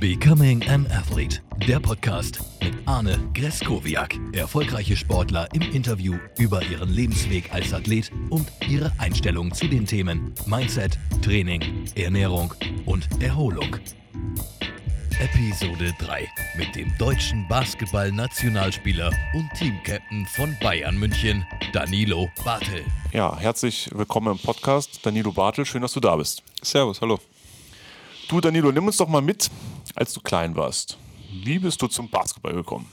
Becoming an Athlete, der Podcast mit Arne Greskowiak. Erfolgreiche Sportler im Interview über ihren Lebensweg als Athlet und ihre Einstellung zu den Themen Mindset, Training, Ernährung und Erholung. Episode 3 mit dem deutschen Basketball-Nationalspieler und Teamcaptain von Bayern München, Danilo Bartel. Ja, herzlich willkommen im Podcast. Danilo Bartel, schön, dass du da bist. Servus, hallo. Du, Danilo, nimm uns doch mal mit, als du klein warst. Wie bist du zum Basketball gekommen?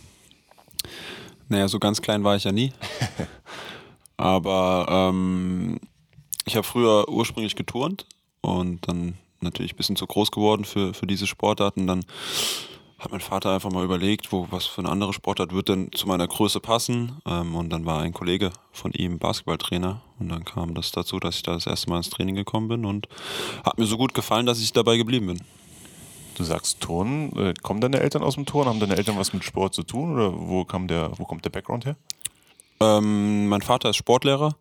Naja, so ganz klein war ich ja nie. Aber ähm, ich habe früher ursprünglich geturnt und dann natürlich ein bisschen zu groß geworden für, für diese Sportarten. Dann hat mein Vater einfach mal überlegt, wo, was für eine andere Sportart wird denn zu meiner Größe passen. Ähm, und dann war ein Kollege von ihm Basketballtrainer. Und dann kam das dazu, dass ich da das erste Mal ins Training gekommen bin und hat mir so gut gefallen, dass ich dabei geblieben bin. Du sagst Turnen. Äh, kommen deine Eltern aus dem Turnen? Haben deine Eltern was mit Sport zu tun? Oder wo, kam der, wo kommt der Background her? Ähm, mein Vater ist Sportlehrer,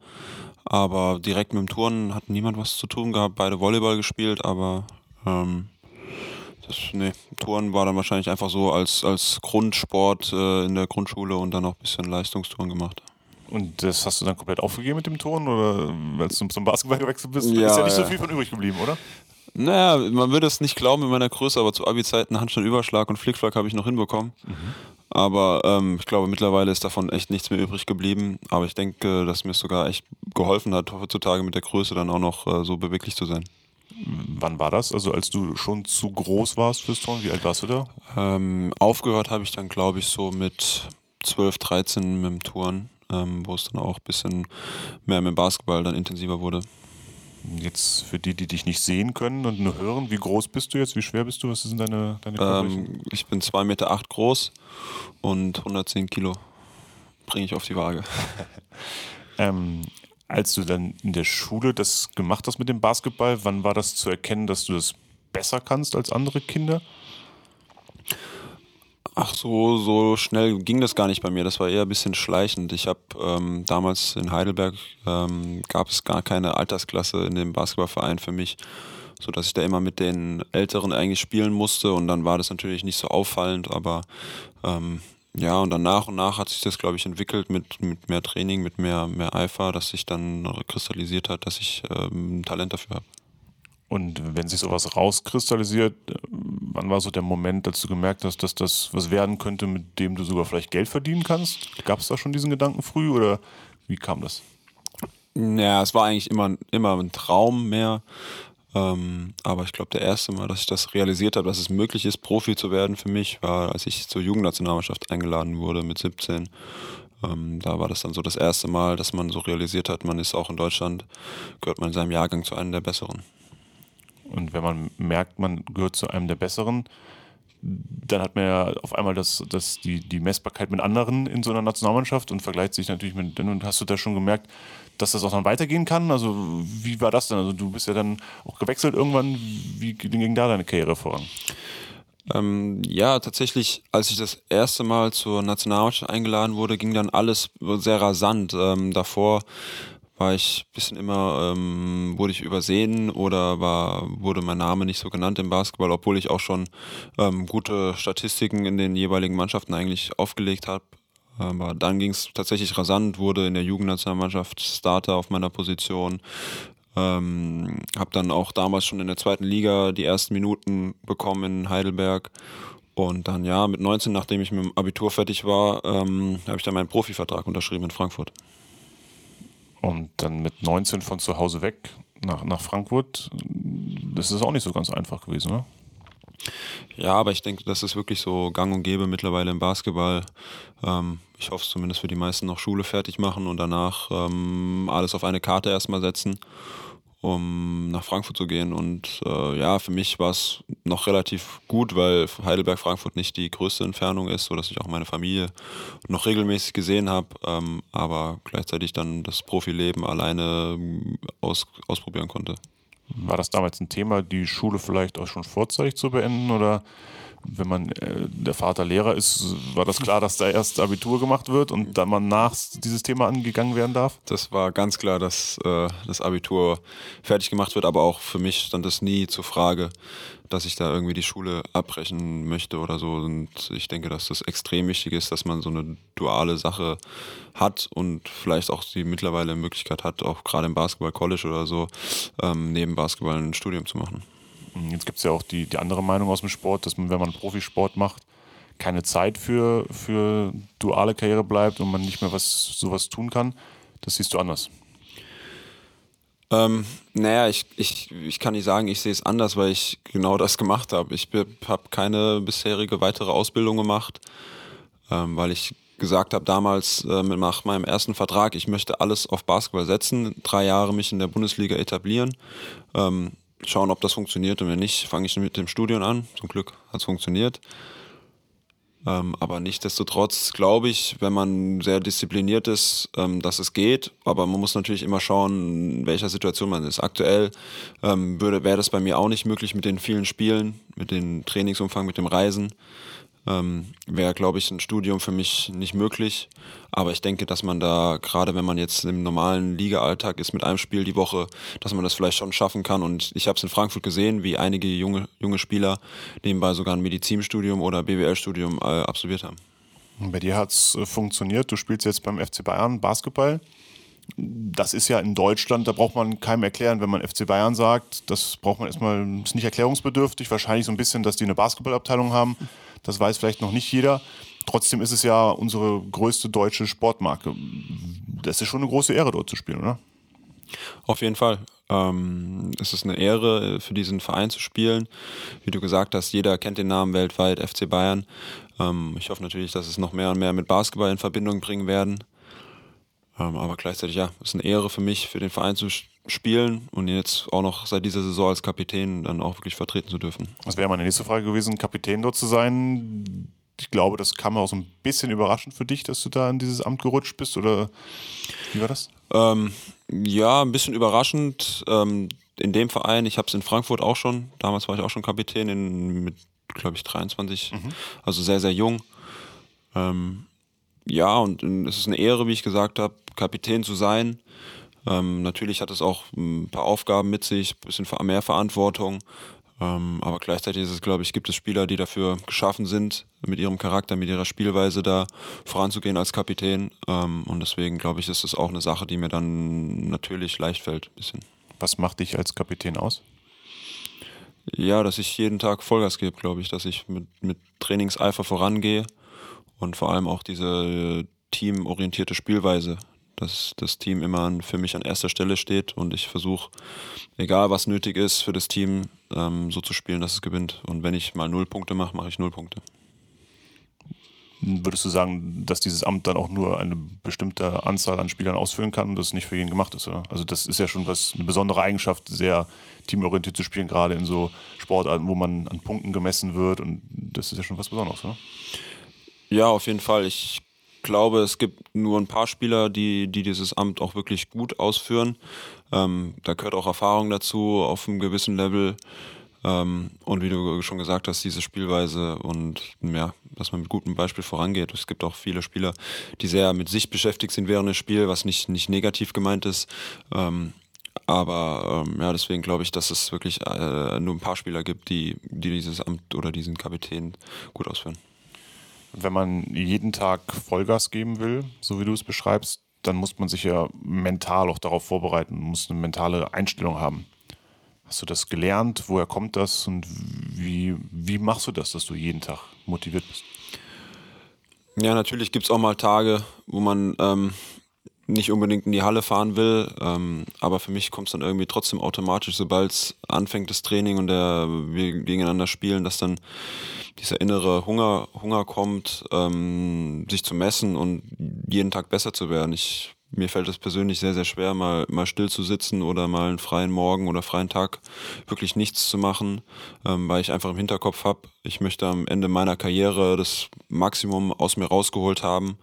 aber direkt mit dem Turnen hat niemand was zu tun gehabt. Beide Volleyball gespielt, aber ähm, das, nee, Touren war dann wahrscheinlich einfach so als, als Grundsport äh, in der Grundschule und dann auch ein bisschen Leistungstouren gemacht. Und das hast du dann komplett aufgegeben mit dem Turnen oder weil du zum Basketball gewechselt bist? Ja, ist ja nicht so viel von übrig geblieben, oder? Naja, man würde es nicht glauben in meiner Größe, aber zu Abi-Zeiten Handstandüberschlag und Flickflack habe ich noch hinbekommen. Aber ähm, ich glaube, mittlerweile ist davon echt nichts mehr übrig geblieben. Aber ich denke, dass mir es sogar echt geholfen hat, heutzutage mit der Größe dann auch noch äh, so beweglich zu sein. Wann war das? Also als du schon zu groß warst fürs Turnen, wie alt warst du da? Ähm, aufgehört habe ich dann, glaube ich, so mit 12, 13 mit dem Touren, ähm, wo es dann auch ein bisschen mehr mit dem Basketball dann intensiver wurde. Jetzt für die, die dich nicht sehen können und nur hören, wie groß bist du jetzt? Wie schwer bist du? Was sind deine, deine? Ähm, ich bin 2,8 Meter acht groß und 110 Kilo bringe ich auf die Waage. Ähm, als du dann in der Schule das gemacht hast mit dem Basketball, wann war das zu erkennen, dass du das besser kannst als andere Kinder? Ach so, so schnell ging das gar nicht bei mir. Das war eher ein bisschen schleichend. Ich habe ähm, damals in Heidelberg ähm, gab es gar keine Altersklasse in dem Basketballverein für mich, so dass ich da immer mit den Älteren eigentlich spielen musste und dann war das natürlich nicht so auffallend, aber ähm, ja, und dann nach und nach hat sich das, glaube ich, entwickelt mit, mit mehr Training, mit mehr, mehr Eifer, dass sich dann kristallisiert hat, dass ich ähm, Talent dafür habe. Und wenn sich sowas rauskristallisiert, äh, wann war so der Moment, als du gemerkt hast, dass das was werden könnte, mit dem du sogar vielleicht Geld verdienen kannst? Gab es da schon diesen Gedanken früh oder wie kam das? Ja, es war eigentlich immer, immer ein Traum mehr. Ähm, aber ich glaube, der erste Mal, dass ich das realisiert habe, dass es möglich ist, Profi zu werden für mich, war, als ich zur Jugendnationalmannschaft eingeladen wurde mit 17. Ähm, da war das dann so das erste Mal, dass man so realisiert hat, man ist auch in Deutschland, gehört man in seinem Jahrgang zu einem der Besseren. Und wenn man merkt, man gehört zu einem der Besseren, dann hat man ja auf einmal das, das, die, die Messbarkeit mit anderen in so einer Nationalmannschaft und vergleicht sich natürlich mit. Und hast du da schon gemerkt, dass das auch dann weitergehen kann? Also, wie war das denn? Also, du bist ja dann auch gewechselt irgendwann. Wie ging da deine Karriere voran? Ähm, ja, tatsächlich, als ich das erste Mal zur Nationalmannschaft eingeladen wurde, ging dann alles sehr rasant. Ähm, davor war ich bisschen immer, ähm, wurde ich übersehen oder war, wurde mein Name nicht so genannt im Basketball, obwohl ich auch schon ähm, gute Statistiken in den jeweiligen Mannschaften eigentlich aufgelegt habe. Aber dann ging es tatsächlich rasant, wurde in der Jugendnationalmannschaft Starter auf meiner Position. Ähm, habe dann auch damals schon in der zweiten Liga die ersten Minuten bekommen in Heidelberg. Und dann ja, mit 19, nachdem ich mit dem Abitur fertig war, ähm, habe ich dann meinen Profivertrag unterschrieben in Frankfurt. Und dann mit 19 von zu Hause weg nach, nach Frankfurt, das ist auch nicht so ganz einfach gewesen, ne? Ja, aber ich denke, das ist wirklich so gang und gäbe mittlerweile im Basketball. Ähm, ich hoffe es zumindest für die meisten noch Schule fertig machen und danach ähm, alles auf eine Karte erstmal setzen, um nach Frankfurt zu gehen. Und äh, ja, für mich war es noch relativ gut, weil Heidelberg-Frankfurt nicht die größte Entfernung ist, sodass ich auch meine Familie noch regelmäßig gesehen habe, ähm, aber gleichzeitig dann das Profileben alleine ähm, aus, ausprobieren konnte. War das damals ein Thema, die Schule vielleicht auch schon vorzeitig zu beenden oder wenn man äh, der Vater Lehrer ist, war das klar, dass da erst Abitur gemacht wird und dann man nach dieses Thema angegangen werden darf? Das war ganz klar, dass äh, das Abitur fertig gemacht wird, aber auch für mich stand das nie zur Frage, dass ich da irgendwie die Schule abbrechen möchte oder so. Und ich denke, dass das extrem wichtig ist, dass man so eine duale Sache hat und vielleicht auch die mittlerweile Möglichkeit hat, auch gerade im Basketball-College oder so, ähm, neben Basketball ein Studium zu machen. Jetzt gibt es ja auch die, die andere Meinung aus dem Sport, dass man, wenn man Profisport macht, keine Zeit für, für duale Karriere bleibt und man nicht mehr was sowas tun kann. Das siehst du anders. Ähm, naja, ich, ich, ich kann nicht sagen, ich sehe es anders, weil ich genau das gemacht habe. Ich habe keine bisherige weitere Ausbildung gemacht, ähm, weil ich gesagt habe damals äh, nach meinem ersten Vertrag, ich möchte alles auf Basketball setzen, drei Jahre mich in der Bundesliga etablieren, ähm, schauen, ob das funktioniert und wenn nicht, fange ich mit dem Studium an. Zum Glück hat es funktioniert. Ähm, aber nichtsdestotrotz glaube ich, wenn man sehr diszipliniert ist, ähm, dass es geht. Aber man muss natürlich immer schauen, in welcher Situation man ist. Aktuell ähm, wäre das bei mir auch nicht möglich mit den vielen Spielen, mit dem Trainingsumfang, mit dem Reisen ähm, wäre, glaube ich, ein Studium für mich nicht möglich. Aber ich denke, dass man da, gerade wenn man jetzt im normalen Liga-Alltag ist mit einem Spiel die Woche, dass man das vielleicht schon schaffen kann. Und ich habe es in Frankfurt gesehen, wie einige junge, junge Spieler nebenbei sogar ein Medizinstudium oder BWL-Studium äh, absolviert haben. Bei dir hat es äh, funktioniert. Du spielst jetzt beim FC Bayern Basketball. Das ist ja in Deutschland, da braucht man keinem erklären, wenn man FC Bayern sagt. Das braucht man erstmal, ist nicht erklärungsbedürftig. Wahrscheinlich so ein bisschen, dass die eine Basketballabteilung haben. Das weiß vielleicht noch nicht jeder. Trotzdem ist es ja unsere größte deutsche Sportmarke. Das ist schon eine große Ehre, dort zu spielen, oder? Auf jeden Fall. Ähm, es ist eine Ehre, für diesen Verein zu spielen. Wie du gesagt hast, jeder kennt den Namen weltweit, FC Bayern. Ähm, ich hoffe natürlich, dass es noch mehr und mehr mit Basketball in Verbindung bringen werden. Ähm, aber gleichzeitig, ja, es ist eine Ehre für mich, für den Verein zu spielen und jetzt auch noch seit dieser Saison als Kapitän dann auch wirklich vertreten zu dürfen. Das wäre meine nächste Frage gewesen, Kapitän dort zu sein. Ich glaube, das kam auch so ein bisschen überraschend für dich, dass du da in dieses Amt gerutscht bist oder wie war das? Ähm, ja, ein bisschen überraschend. Ähm, in dem Verein, ich habe es in Frankfurt auch schon, damals war ich auch schon Kapitän in, mit, glaube ich, 23, mhm. also sehr, sehr jung. Ähm, ja, und es ist eine Ehre, wie ich gesagt habe, Kapitän zu sein. Ähm, natürlich hat es auch ein paar Aufgaben mit sich, ein bisschen mehr Verantwortung. Ähm, aber gleichzeitig ist es, glaube ich, gibt es Spieler, die dafür geschaffen sind, mit ihrem Charakter, mit ihrer Spielweise da voranzugehen als Kapitän. Ähm, und deswegen, glaube ich, ist es auch eine Sache, die mir dann natürlich leicht fällt. Bisschen. Was macht dich als Kapitän aus? Ja, dass ich jeden Tag Vollgas gebe, glaube ich, dass ich mit, mit Trainingseifer vorangehe und vor allem auch diese teamorientierte Spielweise, dass das Team immer für mich an erster Stelle steht und ich versuche, egal was nötig ist für das Team, ähm, so zu spielen, dass es gewinnt. Und wenn ich mal null Punkte mache, mache ich null Punkte. Würdest du sagen, dass dieses Amt dann auch nur eine bestimmte Anzahl an Spielern ausfüllen kann und das nicht für jeden gemacht ist? Oder? Also das ist ja schon was eine besondere Eigenschaft, sehr teamorientiert zu spielen, gerade in so Sportarten, wo man an Punkten gemessen wird und das ist ja schon was Besonderes, oder? Ja, auf jeden Fall. Ich glaube, es gibt nur ein paar Spieler, die, die dieses Amt auch wirklich gut ausführen. Ähm, da gehört auch Erfahrung dazu auf einem gewissen Level. Ähm, und wie du schon gesagt hast, diese Spielweise und ja, dass man mit gutem Beispiel vorangeht. Es gibt auch viele Spieler, die sehr mit sich beschäftigt sind während des Spiels, was nicht, nicht negativ gemeint ist. Ähm, aber ähm, ja, deswegen glaube ich, dass es wirklich äh, nur ein paar Spieler gibt, die, die dieses Amt oder diesen Kapitän gut ausführen wenn man jeden Tag Vollgas geben will, so wie du es beschreibst, dann muss man sich ja mental auch darauf vorbereiten, muss eine mentale Einstellung haben. Hast du das gelernt? Woher kommt das? Und wie, wie machst du das, dass du jeden Tag motiviert bist? Ja, natürlich gibt es auch mal Tage, wo man ähm, nicht unbedingt in die Halle fahren will, ähm, aber für mich kommt es dann irgendwie trotzdem automatisch, sobald anfängt, das Training und der, wir gegeneinander spielen, dass dann dieser innere Hunger, Hunger kommt, ähm, sich zu messen und jeden Tag besser zu werden. Ich, mir fällt es persönlich sehr, sehr schwer, mal, mal still zu sitzen oder mal einen freien Morgen oder freien Tag wirklich nichts zu machen, ähm, weil ich einfach im Hinterkopf habe, ich möchte am Ende meiner Karriere das Maximum aus mir rausgeholt haben,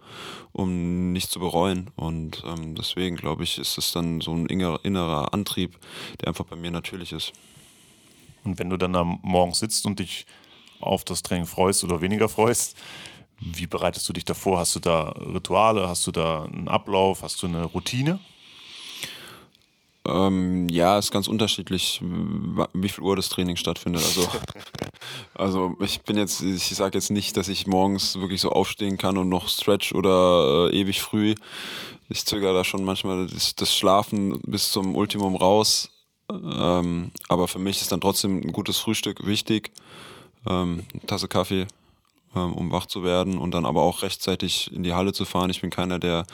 um nichts zu bereuen. Und ähm, deswegen glaube ich, ist es dann so ein innerer Antrieb, der einfach bei mir natürlich ist. Und wenn du dann am Morgen sitzt und dich auf das Training freust oder weniger freust. Wie bereitest du dich davor? Hast du da Rituale? Hast du da einen Ablauf? Hast du eine Routine? Ähm, ja, ist ganz unterschiedlich, wie viel Uhr das Training stattfindet. Also, also ich bin jetzt, ich sage jetzt nicht, dass ich morgens wirklich so aufstehen kann und noch Stretch oder äh, ewig früh. Ich zögere da schon manchmal das, das Schlafen bis zum Ultimum raus. Ähm, aber für mich ist dann trotzdem ein gutes Frühstück wichtig. Ähm, eine Tasse Kaffee, um wach zu werden und dann aber auch rechtzeitig in die Halle zu fahren. Ich bin keiner, der,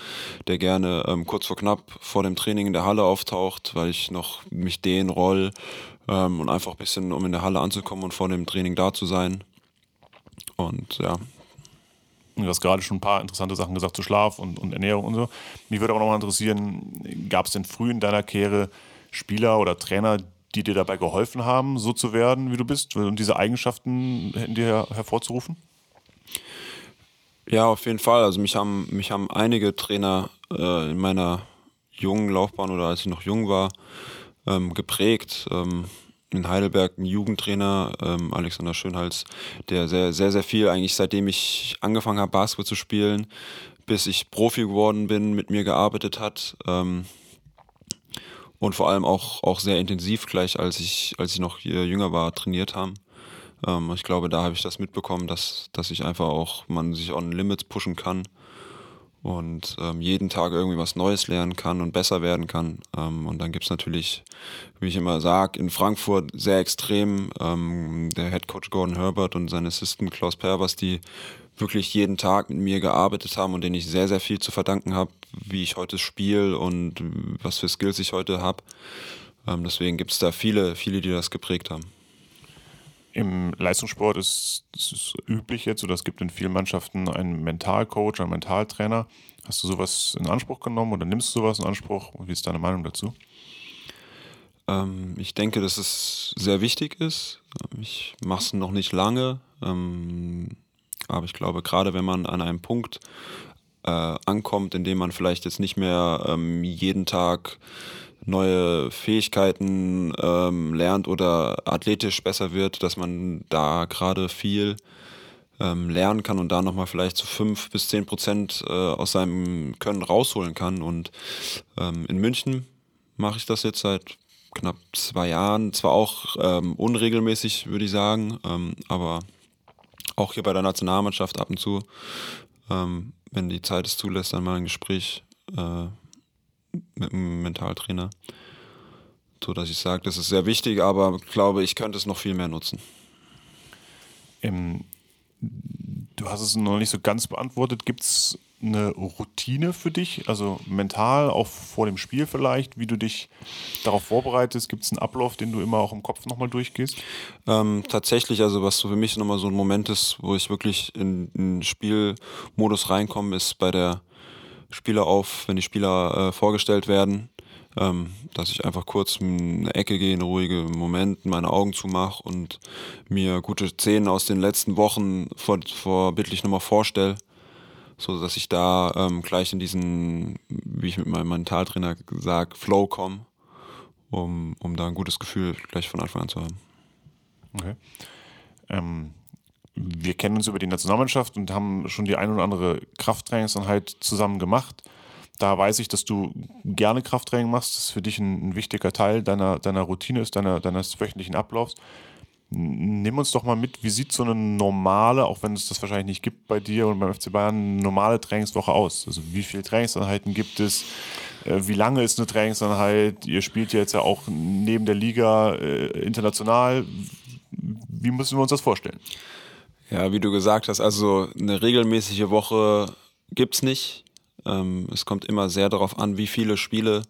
der gerne ähm, kurz vor knapp vor dem Training in der Halle auftaucht, weil ich noch mich dehn roll ähm, und einfach ein bisschen, um in der Halle anzukommen und vor dem Training da zu sein. Und ja. Du hast gerade schon ein paar interessante Sachen gesagt zu Schlaf und, und Ernährung und so. Mich würde aber noch mal interessieren, gab es denn früh in deiner Karriere Spieler oder Trainer, die dir dabei geholfen haben, so zu werden, wie du bist und diese Eigenschaften in dir hervorzurufen? Ja, auf jeden Fall. Also mich haben, mich haben einige Trainer äh, in meiner jungen Laufbahn oder als ich noch jung war, ähm, geprägt. Ähm, in Heidelberg ein Jugendtrainer, ähm, Alexander Schönhals, der sehr, sehr, sehr viel, eigentlich seitdem ich angefangen habe, Basketball zu spielen, bis ich Profi geworden bin, mit mir gearbeitet hat. Ähm, und vor allem auch, auch sehr intensiv gleich, als ich, als ich noch jünger war, trainiert haben. Ähm, ich glaube, da habe ich das mitbekommen, dass, dass ich einfach auch, man sich on Limits pushen kann und ähm, jeden Tag irgendwie was Neues lernen kann und besser werden kann. Ähm, und dann gibt es natürlich, wie ich immer sage, in Frankfurt sehr extrem ähm, der Head Coach Gordon Herbert und sein Assistant Klaus Pervers, die wirklich jeden Tag mit mir gearbeitet haben und denen ich sehr, sehr viel zu verdanken habe, wie ich heute spiele und was für Skills ich heute habe. Ähm, deswegen gibt es da viele, viele, die das geprägt haben. Im Leistungssport ist es üblich jetzt, oder es gibt in vielen Mannschaften einen Mentalcoach, einen Mentaltrainer. Hast du sowas in Anspruch genommen oder nimmst du sowas in Anspruch? Wie ist deine Meinung dazu? Ähm, ich denke, dass es sehr wichtig ist. Ich mache es noch nicht lange, ähm, aber ich glaube, gerade wenn man an einem Punkt äh, ankommt, in dem man vielleicht jetzt nicht mehr ähm, jeden Tag neue Fähigkeiten ähm, lernt oder athletisch besser wird, dass man da gerade viel ähm, lernen kann und da nochmal vielleicht zu so fünf bis zehn Prozent äh, aus seinem Können rausholen kann. Und ähm, in München mache ich das jetzt seit knapp zwei Jahren, zwar auch ähm, unregelmäßig, würde ich sagen, ähm, aber auch hier bei der Nationalmannschaft ab und zu, ähm, wenn die Zeit es zulässt, dann mal ein Gespräch äh, mit einem Mentaltrainer. So dass ich sage, das ist sehr wichtig, aber glaube, ich könnte es noch viel mehr nutzen. Ähm, du hast es noch nicht so ganz beantwortet. Gibt es eine Routine für dich, also mental, auch vor dem Spiel vielleicht, wie du dich darauf vorbereitest? Gibt es einen Ablauf, den du immer auch im Kopf nochmal durchgehst? Ähm, tatsächlich, also was so für mich nochmal so ein Moment ist, wo ich wirklich in den Spielmodus reinkomme, ist bei der Spieler auf, wenn die Spieler äh, vorgestellt werden, ähm, dass ich einfach kurz in eine Ecke gehe, in ruhige Moment, meine Augen zumache und mir gute Szenen aus den letzten Wochen vor, vorbildlich nochmal vorstelle, so dass ich da ähm, gleich in diesen, wie ich mit meinem Mentaltrainer sage, Flow komme, um, um da ein gutes Gefühl gleich von Anfang an zu haben. Okay. Ähm, wir kennen uns über die Nationalmannschaft und haben schon die ein oder andere Krafttrainingseinheit zusammen gemacht. Da weiß ich, dass du gerne Krafttraining machst. Das ist für dich ein, ein wichtiger Teil deiner, deiner Routine ist, deiner, deines wöchentlichen Ablaufs. Nimm uns doch mal mit, wie sieht so eine normale, auch wenn es das wahrscheinlich nicht gibt bei dir und beim FC Bayern, normale Trainingswoche aus? Also wie viele Trainingseinheiten gibt es? Äh, wie lange ist eine Trainingseinheit? Ihr spielt jetzt ja auch neben der Liga äh, international. Wie müssen wir uns das vorstellen? Ja, wie du gesagt hast, also eine regelmäßige Woche gibt's nicht. Ähm, es kommt immer sehr darauf an, wie viele Spiele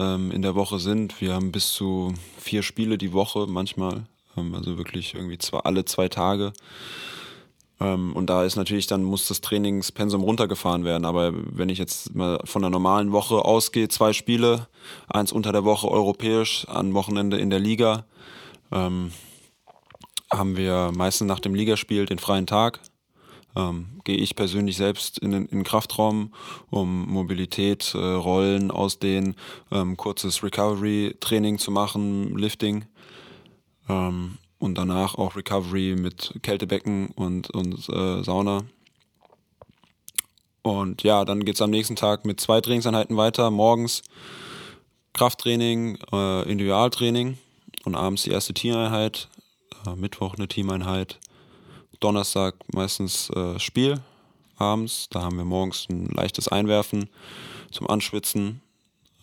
ähm, in der Woche sind. Wir haben bis zu vier Spiele die Woche manchmal, ähm, also wirklich irgendwie zwei, alle zwei Tage. Ähm, und da ist natürlich, dann muss das Trainingspensum runtergefahren werden. Aber wenn ich jetzt mal von einer normalen Woche ausgehe, zwei Spiele, eins unter der Woche europäisch, an Wochenende in der Liga, ähm, haben wir meistens nach dem Ligaspiel den freien Tag. Ähm, gehe ich persönlich selbst in den, Kraftraum, um Mobilität, äh, Rollen ausdehnen, ähm, kurzes Recovery-Training zu machen, Lifting. Ähm, und danach auch Recovery mit Kältebecken und, und äh, Sauna. Und ja, dann geht es am nächsten Tag mit zwei Trainingseinheiten weiter. Morgens Krafttraining, äh, Individualtraining und abends die erste Teameinheit. Äh, Mittwoch eine Teameinheit. Donnerstag meistens äh, Spiel abends. Da haben wir morgens ein leichtes Einwerfen zum Anschwitzen.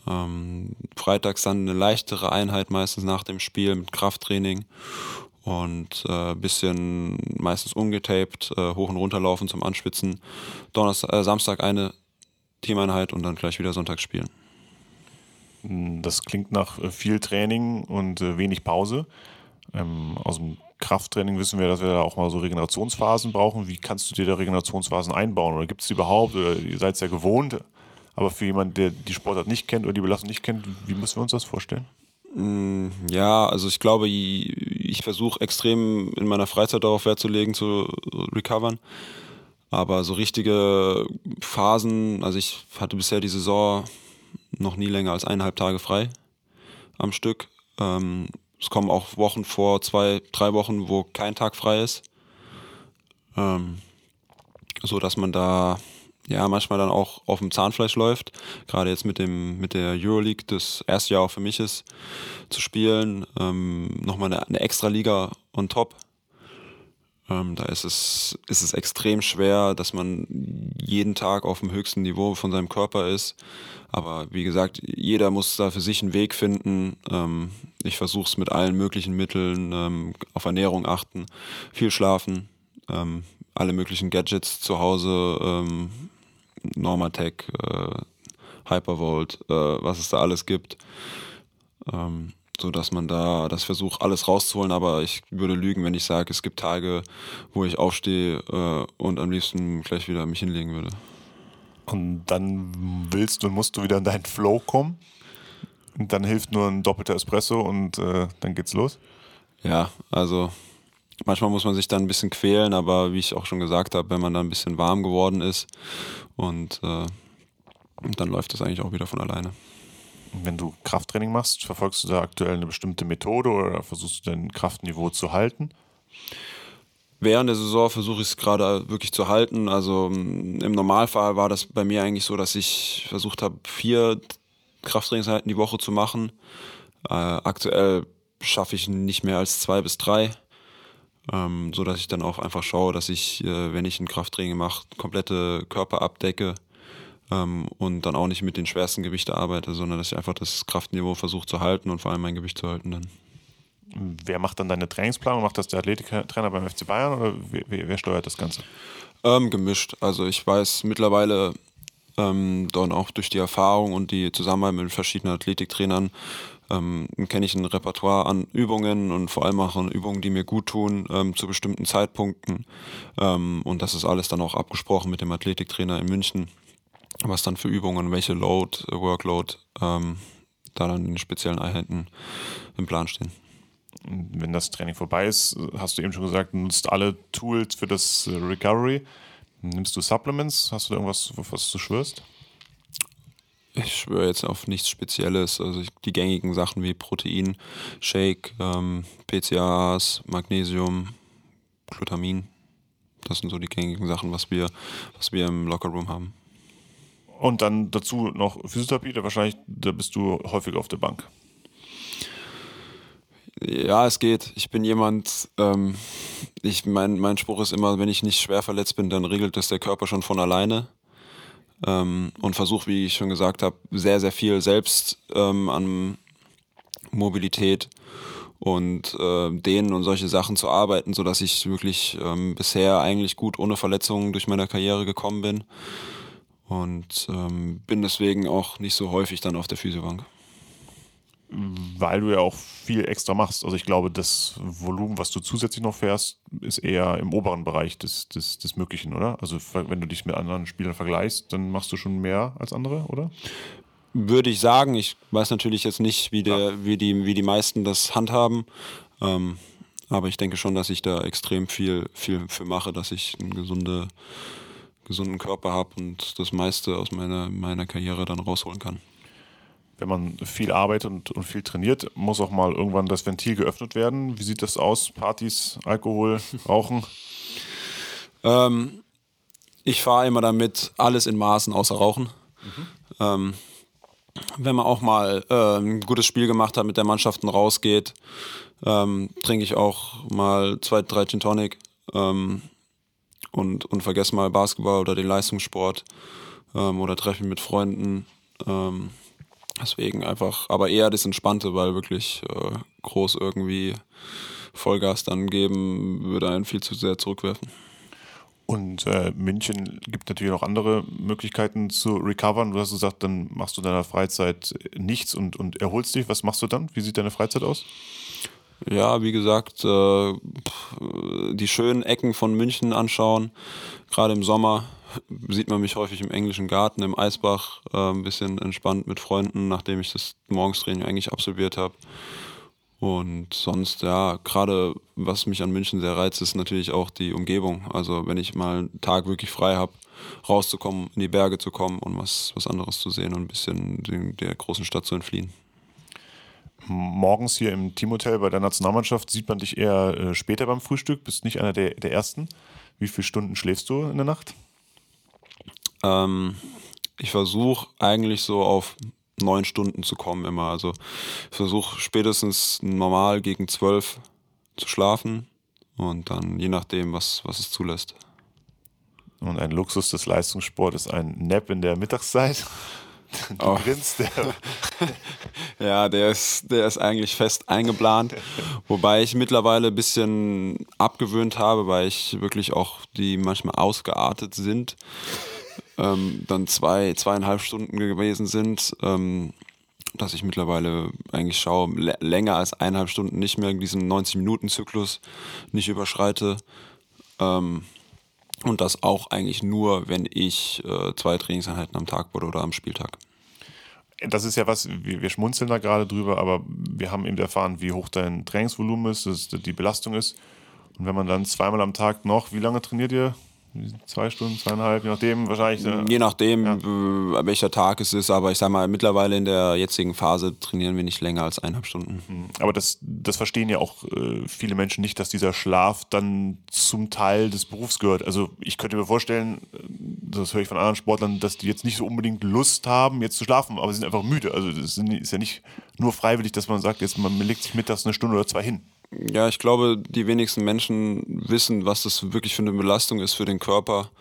Ähm, freitags dann eine leichtere Einheit meistens nach dem Spiel mit Krafttraining und äh, bisschen meistens ungetaped, äh, hoch und runter laufen zum Anschwitzen. Donnerstag, äh, Samstag eine Teameinheit und dann gleich wieder Sonntag spielen. Das klingt nach äh, viel Training und äh, wenig Pause. Ähm, aus dem Krafttraining wissen wir, dass wir da auch mal so Regenerationsphasen brauchen. Wie kannst du dir da Regenerationsphasen einbauen? Oder gibt es die überhaupt? Oder ihr seid es ja gewohnt. Aber für jemanden, der die Sportart nicht kennt oder die Belastung nicht kennt, wie müssen wir uns das vorstellen? Mm, ja, also ich glaube, ich versuche extrem in meiner Freizeit darauf Wert zu legen, zu recovern. Aber so richtige Phasen, also ich hatte bisher die Saison noch nie länger als eineinhalb Tage frei am Stück. Ähm, es kommen auch Wochen vor, zwei, drei Wochen, wo kein Tag frei ist. Ähm, so dass man da ja manchmal dann auch auf dem Zahnfleisch läuft. Gerade jetzt mit dem mit der Euroleague, das erste Jahr auch für mich ist zu spielen. Ähm, Nochmal eine, eine extra Liga on top. Ähm, da ist es, ist es extrem schwer, dass man jeden Tag auf dem höchsten Niveau von seinem Körper ist. Aber wie gesagt, jeder muss da für sich einen Weg finden. Ähm, ich versuche es mit allen möglichen Mitteln, ähm, auf Ernährung achten, viel schlafen, ähm, alle möglichen Gadgets zu Hause, ähm, Normatec, äh, Hypervolt, äh, was es da alles gibt. Ähm, so dass man da das versucht, alles rauszuholen, aber ich würde lügen, wenn ich sage, es gibt Tage, wo ich aufstehe äh, und am liebsten gleich wieder mich hinlegen würde. Und dann willst und musst du wieder in deinen Flow kommen. Und dann hilft nur ein doppelter Espresso und äh, dann geht's los. Ja, also manchmal muss man sich dann ein bisschen quälen, aber wie ich auch schon gesagt habe, wenn man dann ein bisschen warm geworden ist und äh, dann läuft das eigentlich auch wieder von alleine. Wenn du Krafttraining machst, verfolgst du da aktuell eine bestimmte Methode oder versuchst du dein Kraftniveau zu halten? Während der Saison versuche ich es gerade wirklich zu halten. Also mm, im Normalfall war das bei mir eigentlich so, dass ich versucht habe, vier Krafttrainingseinheiten die Woche zu machen. Äh, aktuell schaffe ich nicht mehr als zwei bis drei, ähm, so dass ich dann auch einfach schaue, dass ich, äh, wenn ich ein Krafttraining mache, komplette Körper abdecke ähm, und dann auch nicht mit den schwersten Gewichten arbeite, sondern dass ich einfach das Kraftniveau versuche zu halten und vor allem mein Gewicht zu halten dann. Wer macht dann deine Trainingsplanung? Macht das der Athletiktrainer beim FC Bayern oder wer, wer steuert das Ganze? Ähm, gemischt. Also ich weiß mittlerweile ähm, dann auch durch die Erfahrung und die Zusammenarbeit mit verschiedenen Athletiktrainern ähm, kenne ich ein Repertoire an Übungen und vor allem auch an Übungen, die mir gut tun ähm, zu bestimmten Zeitpunkten. Ähm, und das ist alles dann auch abgesprochen mit dem Athletiktrainer in München, was dann für Übungen, welche Load, Workload ähm, da dann in speziellen Einheiten im Plan stehen wenn das Training vorbei ist, hast du eben schon gesagt, nutzt alle Tools für das Recovery. Nimmst du Supplements? Hast du da irgendwas, auf was du schwörst? Ich schwöre jetzt auf nichts Spezielles. Also die gängigen Sachen wie Protein, Shake, ähm, PCAs, Magnesium, Glutamin. Das sind so die gängigen Sachen, was wir, was wir im Lockerroom haben. Und dann dazu noch Physiotherapie, da wahrscheinlich, da bist du häufig auf der Bank. Ja, es geht. Ich bin jemand, ähm, ich, mein, mein Spruch ist immer, wenn ich nicht schwer verletzt bin, dann regelt das der Körper schon von alleine. Ähm, und versuche, wie ich schon gesagt habe, sehr, sehr viel selbst ähm, an Mobilität und äh, denen und solche Sachen zu arbeiten, sodass ich wirklich ähm, bisher eigentlich gut ohne Verletzungen durch meine Karriere gekommen bin. Und ähm, bin deswegen auch nicht so häufig dann auf der Physiobank weil du ja auch viel extra machst. Also ich glaube, das Volumen, was du zusätzlich noch fährst, ist eher im oberen Bereich des, des, des Möglichen, oder? Also wenn du dich mit anderen Spielern vergleichst, dann machst du schon mehr als andere, oder? Würde ich sagen. Ich weiß natürlich jetzt nicht, wie, der, ja. wie, die, wie die meisten das handhaben. Ähm, aber ich denke schon, dass ich da extrem viel, viel für mache, dass ich einen gesunde, gesunden Körper habe und das meiste aus meiner, meiner Karriere dann rausholen kann. Wenn man viel arbeitet und, und, viel trainiert, muss auch mal irgendwann das Ventil geöffnet werden. Wie sieht das aus? Partys, Alkohol, Rauchen? Ähm, ich fahre immer damit, alles in Maßen außer Rauchen. Mhm. Ähm, wenn man auch mal äh, ein gutes Spiel gemacht hat, mit der Mannschaft rausgeht, ähm, trinke ich auch mal zwei, drei Gin Tonic ähm, und, und vergesse mal Basketball oder den Leistungssport ähm, oder treffe mich mit Freunden. Deswegen einfach, aber eher das Entspannte, weil wirklich äh, groß irgendwie Vollgas dann geben, würde einen viel zu sehr zurückwerfen. Und äh, München gibt natürlich noch andere Möglichkeiten zu recovern. Du hast gesagt, dann machst du in deiner Freizeit nichts und, und erholst dich. Was machst du dann? Wie sieht deine Freizeit aus? Ja, wie gesagt, äh, die schönen Ecken von München anschauen. Gerade im Sommer sieht man mich häufig im englischen Garten, im Eisbach, äh, ein bisschen entspannt mit Freunden, nachdem ich das Morgenstraining eigentlich absolviert habe. Und sonst, ja, gerade was mich an München sehr reizt, ist natürlich auch die Umgebung. Also wenn ich mal einen Tag wirklich frei habe, rauszukommen, in die Berge zu kommen und was, was anderes zu sehen und ein bisschen der großen Stadt zu entfliehen. Morgens hier im Teamhotel bei der Nationalmannschaft sieht man dich eher äh, später beim Frühstück, bist nicht einer der, der Ersten. Wie viele Stunden schläfst du in der Nacht? Ähm, ich versuche eigentlich so auf neun Stunden zu kommen immer. Also ich versuche spätestens normal gegen zwölf zu schlafen und dann je nachdem, was, was es zulässt. Und ein Luxus des Leistungssports ist ein Nap in der Mittagszeit. Du oh. grinst, der. ja, der ist, der ist eigentlich fest eingeplant. Wobei ich mittlerweile ein bisschen abgewöhnt habe, weil ich wirklich auch die manchmal ausgeartet sind ähm, dann zwei, zweieinhalb Stunden gewesen sind, ähm, dass ich mittlerweile eigentlich schaue, länger als eineinhalb Stunden nicht mehr diesen 90-Minuten-Zyklus nicht überschreite. Ähm, und das auch eigentlich nur, wenn ich äh, zwei Trainingseinheiten am Tag wurde oder am Spieltag. Das ist ja was, wir, wir schmunzeln da gerade drüber, aber wir haben eben erfahren, wie hoch dein Trainingsvolumen ist, dass die Belastung ist. Und wenn man dann zweimal am Tag noch, wie lange trainiert ihr? Zwei Stunden, zweieinhalb, je nachdem wahrscheinlich. Äh, je nachdem, ja. Äh, welcher Tag es ist, aber ich sag mal, mittlerweile in der jetzigen Phase trainieren wir nicht länger als eineinhalb Stunden. Mhm. Aber das, das verstehen ja auch äh, viele Menschen nicht, dass dieser Schlaf dann zum Teil des Berufs gehört. Also ich könnte mir vorstellen, das höre ich von anderen Sportlern, dass die jetzt nicht so unbedingt Lust haben, jetzt zu schlafen, aber sie sind einfach müde. Also das ist ja nicht nur freiwillig, dass man sagt, jetzt man legt sich mittags eine Stunde oder zwei hin. Ja, ich glaube, die wenigsten Menschen wissen, was das wirklich für eine Belastung ist für den Körper.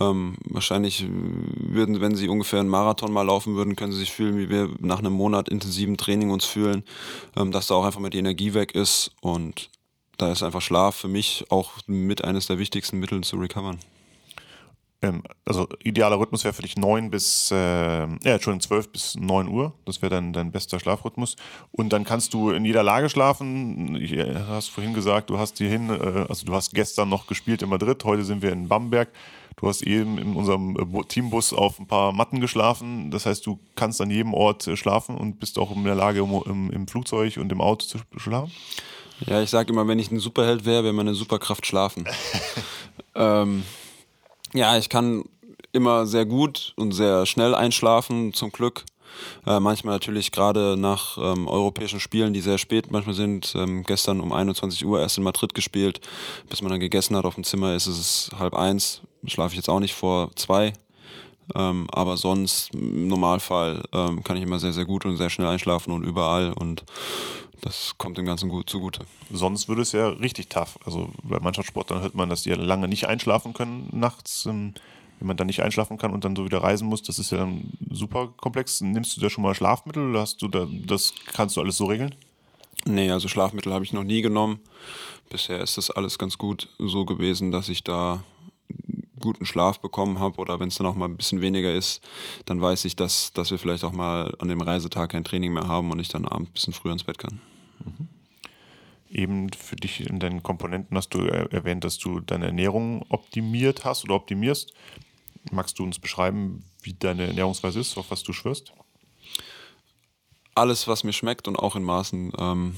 Ähm, wahrscheinlich würden, wenn sie ungefähr einen Marathon mal laufen würden, können sie sich fühlen, wie wir nach einem Monat intensiven Training uns fühlen, ähm, dass da auch einfach mal die Energie weg ist und da ist einfach Schlaf für mich auch mit eines der wichtigsten Mittel zu recovern. Ähm, also idealer Rhythmus wäre für dich 9 bis, äh, ja, Entschuldigung, 12 bis 9 Uhr. Das wäre dann dein bester Schlafrhythmus. Und dann kannst du in jeder Lage schlafen. Du äh, hast vorhin gesagt, du hast hierhin, äh, also du hast gestern noch gespielt in Madrid, heute sind wir in Bamberg. Du hast eben in unserem äh, Teambus auf ein paar Matten geschlafen. Das heißt, du kannst an jedem Ort äh, schlafen und bist auch in der Lage, im, im, im Flugzeug und im Auto zu schlafen? Ja, ich sage immer, wenn ich ein Superheld wäre, wäre meine Superkraft schlafen. ähm, ja, ich kann immer sehr gut und sehr schnell einschlafen, zum Glück. Äh, manchmal natürlich gerade nach ähm, europäischen Spielen, die sehr spät manchmal sind. Ähm, gestern um 21 Uhr erst in Madrid gespielt. Bis man dann gegessen hat auf dem Zimmer ist es halb eins. Schlafe ich jetzt auch nicht vor zwei. Ähm, aber sonst im Normalfall ähm, kann ich immer sehr, sehr gut und sehr schnell einschlafen und überall. Und das kommt dem Ganzen gut zugute. Sonst würde es ja richtig tough. Also bei Mannschaftssportlern hört man, dass die lange nicht einschlafen können nachts. Ähm, wenn man dann nicht einschlafen kann und dann so wieder reisen muss, das ist ja dann super komplex. Nimmst du da schon mal Schlafmittel oder hast du da, das kannst du alles so regeln? Nee, also Schlafmittel habe ich noch nie genommen. Bisher ist das alles ganz gut so gewesen, dass ich da guten Schlaf bekommen habe oder wenn es dann auch mal ein bisschen weniger ist, dann weiß ich, dass, dass wir vielleicht auch mal an dem Reisetag kein Training mehr haben und ich dann abends ein bisschen früher ins Bett kann. Mhm. Eben für dich in deinen Komponenten hast du erwähnt, dass du deine Ernährung optimiert hast oder optimierst. Magst du uns beschreiben, wie deine Ernährungsweise ist, auf was du schwörst? Alles, was mir schmeckt und auch in Maßen. Ähm,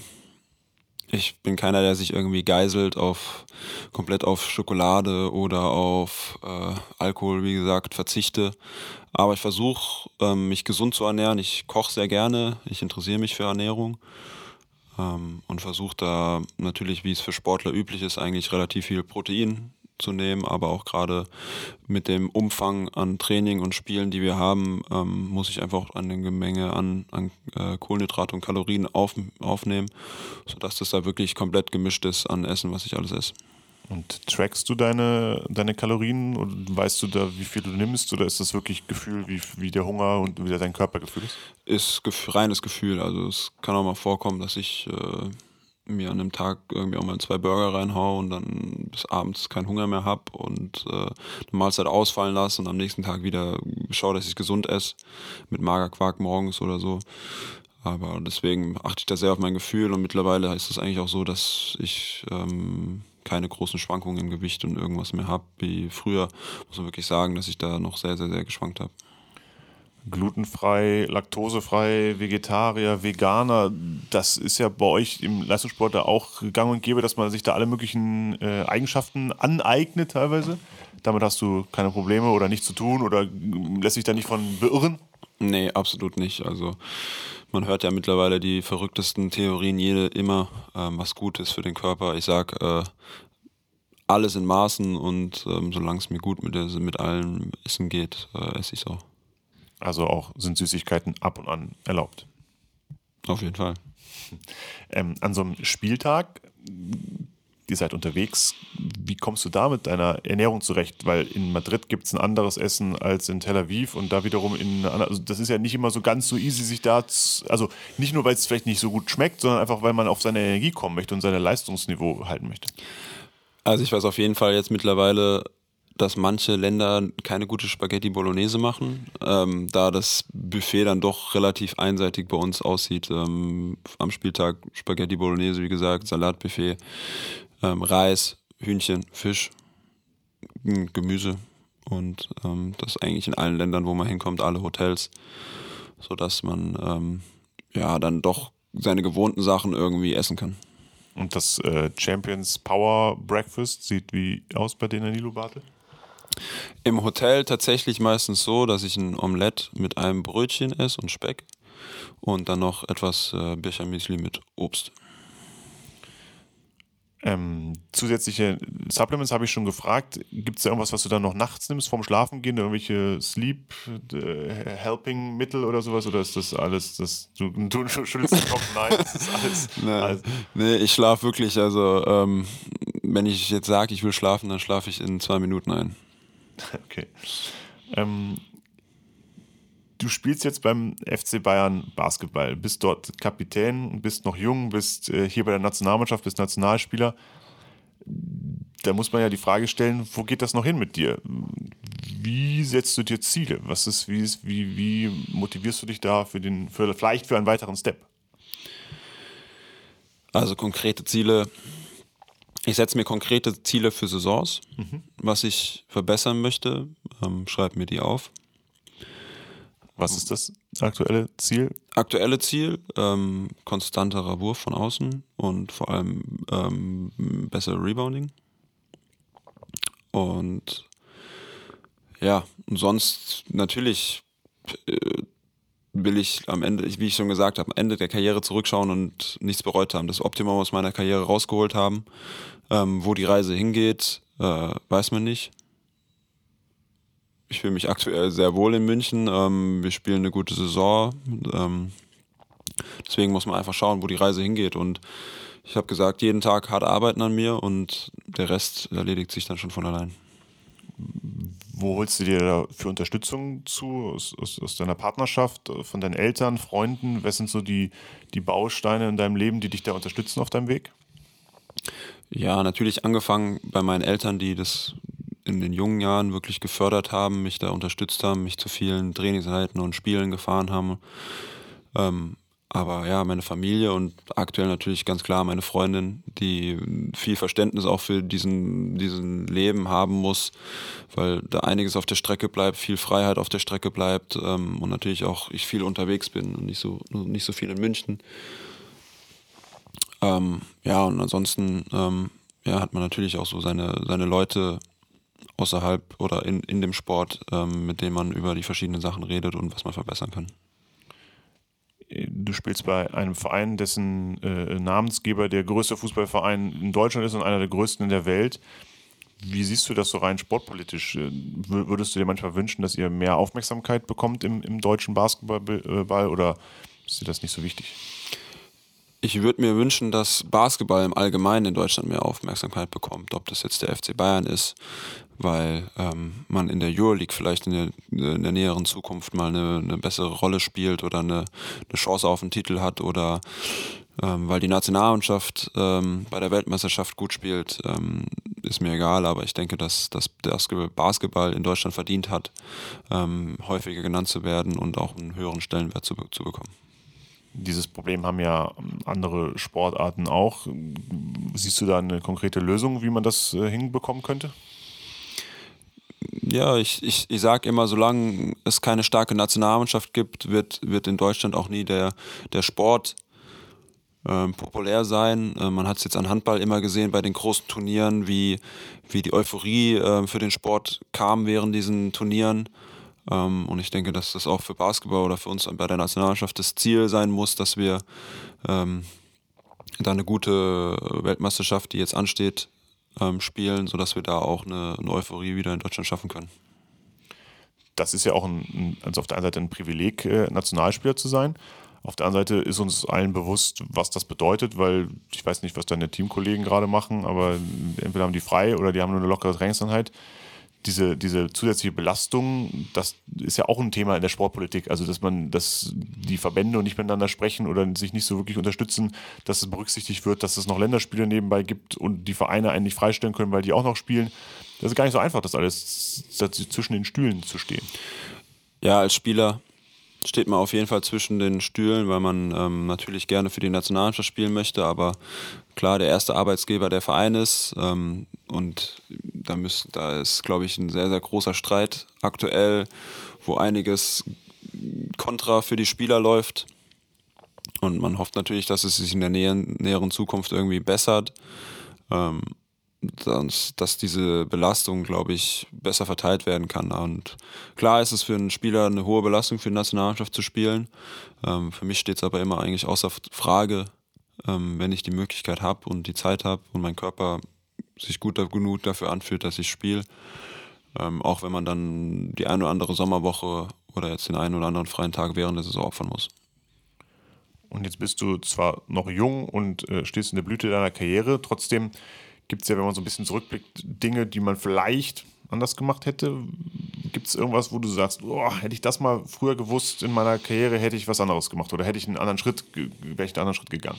Ich bin keiner, der sich irgendwie geiselt auf komplett auf Schokolade oder auf äh, Alkohol, wie gesagt, verzichte. Aber ich versuche, ähm, mich gesund zu ernähren. Ich koche sehr gerne, ich interessiere mich für Ernährung ähm, und versuche da natürlich, wie es für Sportler üblich ist, eigentlich relativ viel Protein zu nehmen, aber auch gerade mit dem Umfang an Training und Spielen, die wir haben, ähm, muss ich einfach eine Menge an, an äh, Kohlenhydrate und Kalorien auf, aufnehmen, sodass das da wirklich komplett gemischt ist an Essen, was ich alles esse. Und trackst du deine, deine Kalorien und weißt du da, wie viel du nimmst oder ist das wirklich Gefühl, wie, wie der Hunger und wie dein Körpergefühl ist? Ist reines Gefühl. Also es kann auch mal vorkommen, dass ich äh, mir an einem Tag irgendwie auch mal zwei Burger reinhau und dann bis abends keinen Hunger mehr habe und äh, eine Mahlzeit ausfallen lasse und am nächsten Tag wieder schaue, dass ich gesund esse, mit Magerquark morgens oder so. Aber deswegen achte ich da sehr auf mein Gefühl und mittlerweile ist es eigentlich auch so, dass ich ähm, keine großen Schwankungen im Gewicht und irgendwas mehr habe wie früher. Muss man wirklich sagen, dass ich da noch sehr, sehr, sehr geschwankt habe glutenfrei, laktosefrei, Vegetarier, Veganer, das ist ja bei euch im Leistungssport da auch gang und gäbe, dass man sich da alle möglichen äh, Eigenschaften aneignet teilweise. Damit hast du keine Probleme oder nichts zu tun oder lässt sich da nicht von beirren? Nee, absolut nicht. Also man hört ja mittlerweile die verrücktesten Theorien, jede immer, ähm, was gut ist für den Körper. Ich sag, äh, alles in Maßen und ähm, solange es mir gut mit, mit allem Essen geht, äh, esse ich es auch. Also auch sind Süßigkeiten ab und an erlaubt. Auf jeden Fall. Ähm, an so einem Spieltag, ihr seid unterwegs, wie kommst du da mit deiner Ernährung zurecht? Weil in Madrid gibt es ein anderes Essen als in Tel Aviv und da wiederum in also das ist ja nicht immer so ganz so easy, sich da, zu, also nicht nur, weil es vielleicht nicht so gut schmeckt, sondern einfach, weil man auf seine Energie kommen möchte und sein Leistungsniveau halten möchte. Also ich weiß auf jeden Fall jetzt mittlerweile, dass manche Länder keine gute Spaghetti Bolognese machen, ähm, da das Buffet dann doch relativ einseitig bei uns aussieht. Ähm, am Spieltag Spaghetti Bolognese, wie gesagt, Salatbuffet, ähm, Reis, Hühnchen, Fisch, Gemüse und ähm, das eigentlich in allen Ländern, wo man hinkommt, alle Hotels, sodass man ähm, ja dann doch seine gewohnten Sachen irgendwie essen kann. Und das äh, Champions Power Breakfast sieht wie aus bei denen in Nilobate? Im Hotel tatsächlich meistens so, dass ich ein Omelett mit einem Brötchen esse und Speck und dann noch etwas äh, Birchermüsli mit Obst. Ähm, zusätzliche Supplements habe ich schon gefragt. Gibt es da irgendwas, was du dann noch nachts nimmst vorm Schlafengehen? Irgendwelche Sleep-Helping-Mittel äh, oder sowas? Oder ist das alles, das, du, du schüttelst den Kopf? Nein, das ist alles. nee, alles. nee ich schlafe wirklich. Also, ähm, wenn ich jetzt sage, ich will schlafen, dann schlafe ich in zwei Minuten ein. Okay. Ähm, du spielst jetzt beim FC Bayern Basketball, bist dort Kapitän, bist noch jung, bist äh, hier bei der Nationalmannschaft, bist Nationalspieler. Da muss man ja die Frage stellen, wo geht das noch hin mit dir? Wie setzt du dir Ziele? Was ist, wie, ist, wie, wie motivierst du dich da für den, für, vielleicht für einen weiteren Step? Also konkrete Ziele ich setze mir konkrete Ziele für Saisons, mhm. was ich verbessern möchte, ähm, schreibe mir die auf. Was ist das aktuelle Ziel? Aktuelle Ziel, ähm, konstanterer Wurf von außen und vor allem ähm, besser Rebounding. Und ja, und sonst natürlich äh, will ich am Ende, wie ich schon gesagt habe, am Ende der Karriere zurückschauen und nichts bereut haben. Das Optimum aus meiner Karriere rausgeholt haben. Ähm, wo die Reise hingeht, äh, weiß man nicht. Ich fühle mich aktuell sehr wohl in München. Ähm, wir spielen eine gute Saison. Ähm, deswegen muss man einfach schauen, wo die Reise hingeht. Und ich habe gesagt, jeden Tag hart arbeiten an mir und der Rest erledigt sich dann schon von allein. Wo holst du dir dafür Unterstützung zu? Aus, aus, aus, deiner Partnerschaft, von deinen Eltern, Freunden? Was sind so die, die Bausteine in deinem Leben, die dich da unterstützen auf deinem Weg? Ja, natürlich angefangen bei meinen Eltern, die das in den jungen Jahren wirklich gefördert haben, mich da unterstützt haben, mich zu vielen Trainingseinheiten und Spielen gefahren haben. Ähm, aber ja, meine Familie und aktuell natürlich ganz klar meine Freundin, die viel Verständnis auch für diesen, diesen Leben haben muss, weil da einiges auf der Strecke bleibt, viel Freiheit auf der Strecke bleibt ähm, und natürlich auch ich viel unterwegs bin und nicht so, nicht so viel in München. Ähm, ja, und ansonsten ähm, ja, hat man natürlich auch so seine, seine Leute außerhalb oder in, in dem Sport, ähm, mit denen man über die verschiedenen Sachen redet und was man verbessern kann. Du spielst bei einem Verein, dessen äh, Namensgeber der größte Fußballverein in Deutschland ist und einer der größten in der Welt. Wie siehst du das so rein sportpolitisch? Äh, würdest du dir manchmal wünschen, dass ihr mehr Aufmerksamkeit bekommt im, im deutschen Basketball oder ist dir das nicht so wichtig? Ich würde mir wünschen, dass Basketball im Allgemeinen in Deutschland mehr Aufmerksamkeit bekommt, ob das jetzt der FC Bayern ist, weil ähm, man in der Euroleague vielleicht in der, in der näheren Zukunft mal eine, eine, bessere Rolle spielt oder eine, eine Chance auf einen Titel hat oder ähm, weil die Nationalmannschaft ähm, bei der Weltmeisterschaft gut spielt, ähm, ist mir egal, aber ich denke, dass, dass Basketball in Deutschland verdient hat, ähm, häufiger genannt zu werden und auch einen höheren Stellenwert zu, zu bekommen. Dieses Problem haben ja andere Sportarten auch. Siehst du da eine konkrete Lösung, wie man das äh, hinbekommen könnte? Ja, ich, ich, ich sage immer, solange es keine starke Nationalmannschaft gibt, wird, wird in Deutschland auch nie der, der Sport äh, populär sein. Äh, man hat es jetzt an Handball immer gesehen bei den großen Turnieren, wie, wie die Euphorie äh, für den Sport kam während diesen Turnieren. Ähm, und ich denke, dass das auch für Basketball oder für uns bei der Nationalmannschaft das Ziel sein muss, dass wir ähm, da eine gute Weltmeisterschaft, die jetzt ansteht, ähm, spielen, sodass wir da auch eine, eine, Euphorie wieder in Deutschland schaffen können. Das ist ja auch ein, also auf der einen Seite ein Privileg, äh, Nationalspieler zu sein. Auf der anderen Seite ist uns allen bewusst, was das bedeutet, weil ich weiß nicht, was deine Teamkollegen gerade machen, aber entweder haben die frei oder die haben nur eine lockere Trainingseinheit diese, diese zusätzliche Belastung, das ist ja auch ein Thema in der Sportpolitik. Also, dass man, dass die Verbände nicht miteinander sprechen oder sich nicht so wirklich unterstützen, dass es berücksichtigt wird, dass es noch Länderspiele nebenbei gibt und die Vereine einen nicht freistellen können, weil die auch noch spielen. Das ist gar nicht so einfach, das alles zwischen den Stühlen zu stehen. Ja, als Spieler steht man auf jeden Fall zwischen den Stühlen, weil man ähm, natürlich gerne für die Nationalmannschaft spielen möchte, aber klar, der erste Arbeitsgeber der Verein ist ähm, und da, müssen, da ist, glaube ich, ein sehr, sehr großer Streit aktuell, wo einiges kontra für die Spieler läuft. Und man hofft natürlich, dass es sich in der näheren, näheren Zukunft irgendwie bessert. Ähm, dass, dass diese Belastung, glaube ich, besser verteilt werden kann. Und klar ist es für einen Spieler eine hohe Belastung für die Nationalmannschaft zu spielen. Ähm, für mich steht es aber immer eigentlich außer Frage, ähm, wenn ich die Möglichkeit habe und die Zeit habe und mein Körper sich gut genug dafür anfühlt, dass ich spiele. Ähm, auch wenn man dann die eine oder andere Sommerwoche oder jetzt den einen oder anderen freien Tag während der Saison opfern muss. Und jetzt bist du zwar noch jung und äh, stehst in der Blüte deiner Karriere, trotzdem gibt es ja, wenn man so ein bisschen zurückblickt, Dinge, die man vielleicht anders gemacht hätte? Gibt es irgendwas, wo du sagst, oh, hätte ich das mal früher gewusst in meiner Karriere, hätte ich was anderes gemacht oder hätte ich einen anderen Schritt, wäre ich einen anderen Schritt gegangen?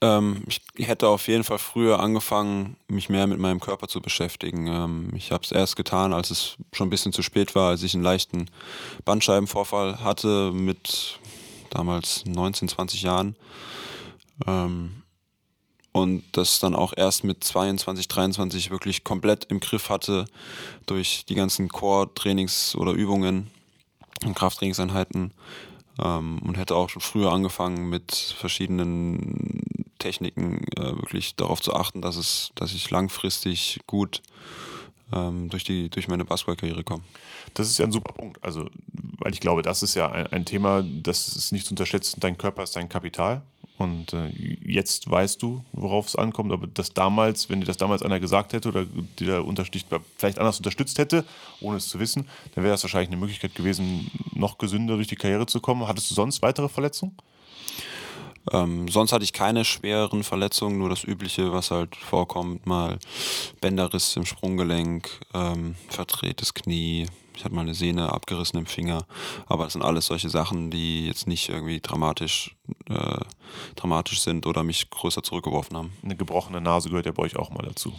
Ähm, ich hätte auf jeden Fall früher angefangen, mich mehr mit meinem Körper zu beschäftigen. Ähm, ich habe es erst getan, als es schon ein bisschen zu spät war, als ich einen leichten Bandscheibenvorfall hatte mit damals 19, 20 Jahren. Ähm, und das dann auch erst mit 22, 23 wirklich komplett im Griff hatte durch die ganzen Core-Trainings oder Übungen und Krafttrainingseinheiten ähm, und hätte auch schon früher angefangen mit verschiedenen Techniken äh, wirklich darauf zu achten, dass es, dass ich langfristig gut ähm, durch die durch meine Basketballkarriere komme. Das ist ja ein super Punkt. Also, weil ich glaube, das ist ja ein, ein Thema, das ist nicht zu unterschätzen. Dein Körper ist dein Kapital. Und äh, jetzt weißt du, worauf es ankommt, aber das damals, wenn dir das damals einer gesagt hätte oder dir unterstützt, vielleicht anders unterstützt hätte, ohne es zu wissen, dann wäre das wahrscheinlich eine Möglichkeit gewesen, noch gesünder durch die Karriere zu kommen. Hattest du sonst weitere Verletzungen? Ähm, sonst hatte ich keine schweren Verletzungen, nur das Übliche, was halt vorkommt, mal Bänderriss im Sprunggelenk, ähm, verdrehtes Knie, ich hatte mal eine Sehne abgerissen im Finger, aber das sind alles solche Sachen, die jetzt nicht irgendwie dramatisch, äh, dramatisch sind oder mich größer zurückgeworfen haben. Eine gebrochene Nase gehört ja bei euch auch mal dazu.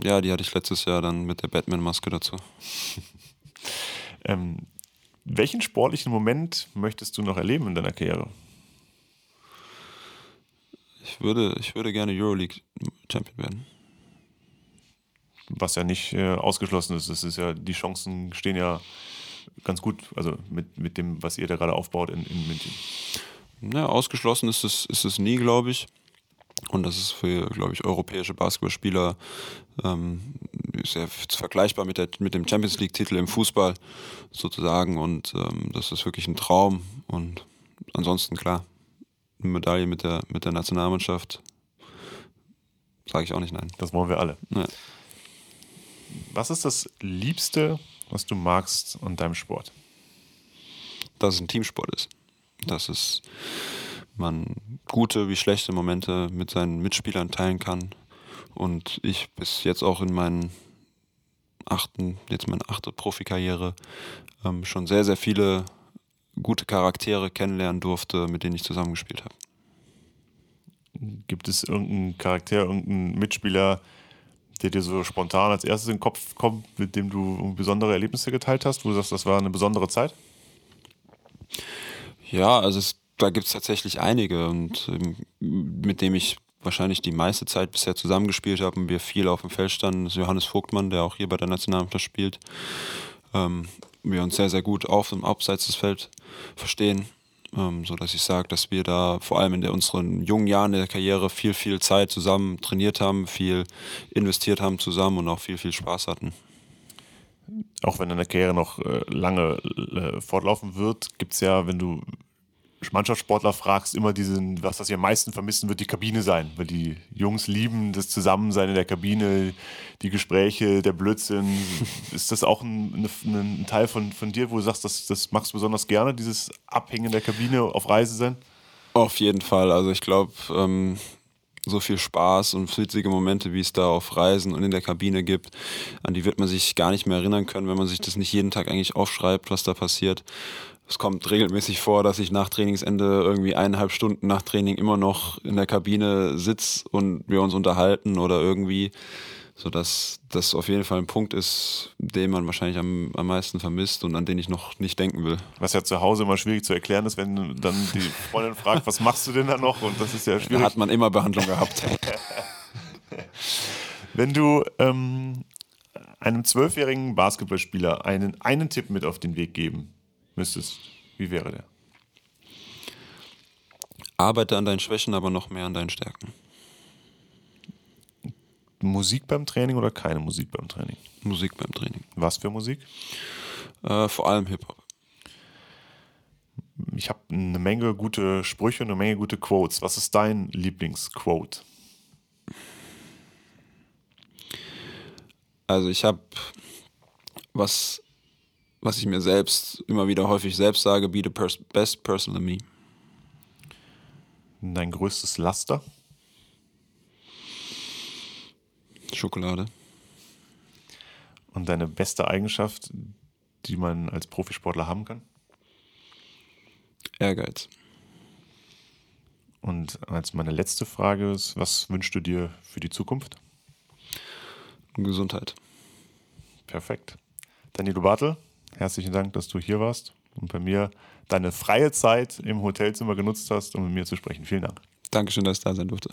Ja, die hatte ich letztes Jahr dann mit der Batman-Maske dazu. ähm, welchen sportlichen Moment möchtest du noch erleben in deiner Karriere? Ich würde, ich würde gerne Euroleague-Champion werden was ja nicht äh, ausgeschlossen ist. Es ist ja, die Chancen stehen ja ganz gut, also mit, mit dem, was ihr da gerade aufbaut in, in München. Ja, ausgeschlossen ist es, ist es nie, glaube ich. Und das ist für, glaube ich, europäische Basketballspieler ähm, sehr vergleichbar mit, der, mit dem Champions League-Titel im Fußball sozusagen. Und ähm, das ist wirklich ein Traum. Und ansonsten, klar, eine Medaille mit der, mit der Nationalmannschaft, sage ich auch nicht nein. Das wollen wir alle. Ja. Was ist das Liebste, was du magst an deinem Sport? Dass es ein Teamsport ist. Dass es man gute wie schlechte Momente mit seinen Mitspielern teilen kann. Und ich bis jetzt auch in meinen achten, jetzt meine achte Profikarriere, ähm, schon sehr, sehr viele gute Charaktere kennenlernen durfte, mit denen ich zusammengespielt habe. Gibt es irgendeinen Charakter, irgendeinen Mitspieler, der dir so spontan als erstes in den Kopf kommt, mit dem du besondere Erlebnisse geteilt hast, wo du sagst, das war eine besondere Zeit? Ja, also es, da gibt es tatsächlich einige und ähm, mit dem ich wahrscheinlich die meiste Zeit bisher zusammengespielt habe und wir viel auf dem Feld standen, das ist Johannes Vogtmann, der auch hier bei der Nationalmannschaft spielt. Ähm, wir uns sehr, sehr gut auf und abseits des Felds verstehen ähm, so dass ich sage, dass wir da vor allem in der, unseren jungen Jahren der Karriere viel, viel Zeit zusammen trainiert haben, viel investiert haben zusammen und auch viel, viel Spaß hatten. Auch wenn deine Karriere noch äh, lange äh, fortlaufen wird, gibt es ja, wenn du Mannschaftssportler fragst, immer diesen, was das sie am meisten vermissen, wird die Kabine sein. Weil die Jungs lieben das Zusammensein in der Kabine, die Gespräche, der Blödsinn. Ist das auch ein, ein, ein, Teil von, von dir, wo du sagst, das, das magst du besonders gerne, dieses Abhängen in der Kabine, auf Reise sein? Auf jeden Fall. Also ich glaube, ähm, so viel Spaß und witzige Momente, wie es da auf Reisen und in der Kabine gibt, an die wird man sich gar nicht mehr erinnern können, wenn man sich das nicht jeden Tag eigentlich aufschreibt, was da passiert es kommt regelmäßig vor, dass ich nach Trainingsende irgendwie eineinhalb Stunden nach Training immer noch in der Kabine sitze und wir uns unterhalten oder irgendwie, sodass das auf jeden Fall ein Punkt ist, den man wahrscheinlich am, am meisten vermisst und an den ich noch nicht denken will. Was ja zu Hause immer schwierig zu erklären ist, wenn dann die Freundin fragt, was machst du denn da noch? Und das ist ja schwierig. Da hat man immer Behandlung gehabt. wenn du ähm, einem zwölfjährigen Basketballspieler einen, einen Tipp mit auf den Weg geben müsstest, wie wäre der? Arbeite an deinen Schwächen, aber noch mehr an deinen Stärken. Musik beim Training oder keine Musik beim Training? Musik beim Training. Was für Musik? Äh, vor allem Hip-Hop. Ich habe eine Menge gute Sprüche und eine Menge gute Quotes. Was ist dein Lieblingsquote? Also ich habe was was ich mir selbst immer wieder häufig selbst sage, be the pers best person in me. Dein größtes Laster? Schokolade. Und deine beste Eigenschaft, die man als Profisportler haben kann? Ehrgeiz. Und als meine letzte Frage ist, was wünschst du dir für die Zukunft? Gesundheit. Perfekt. Danilo Bartel, herzlichen Dank, dass du hier warst und bei mir deine freie Zeit im Hotelzimmer genutzt hast, um mit mir zu sprechen. Vielen Dank. Dankeschön, dass ich da sein durfte.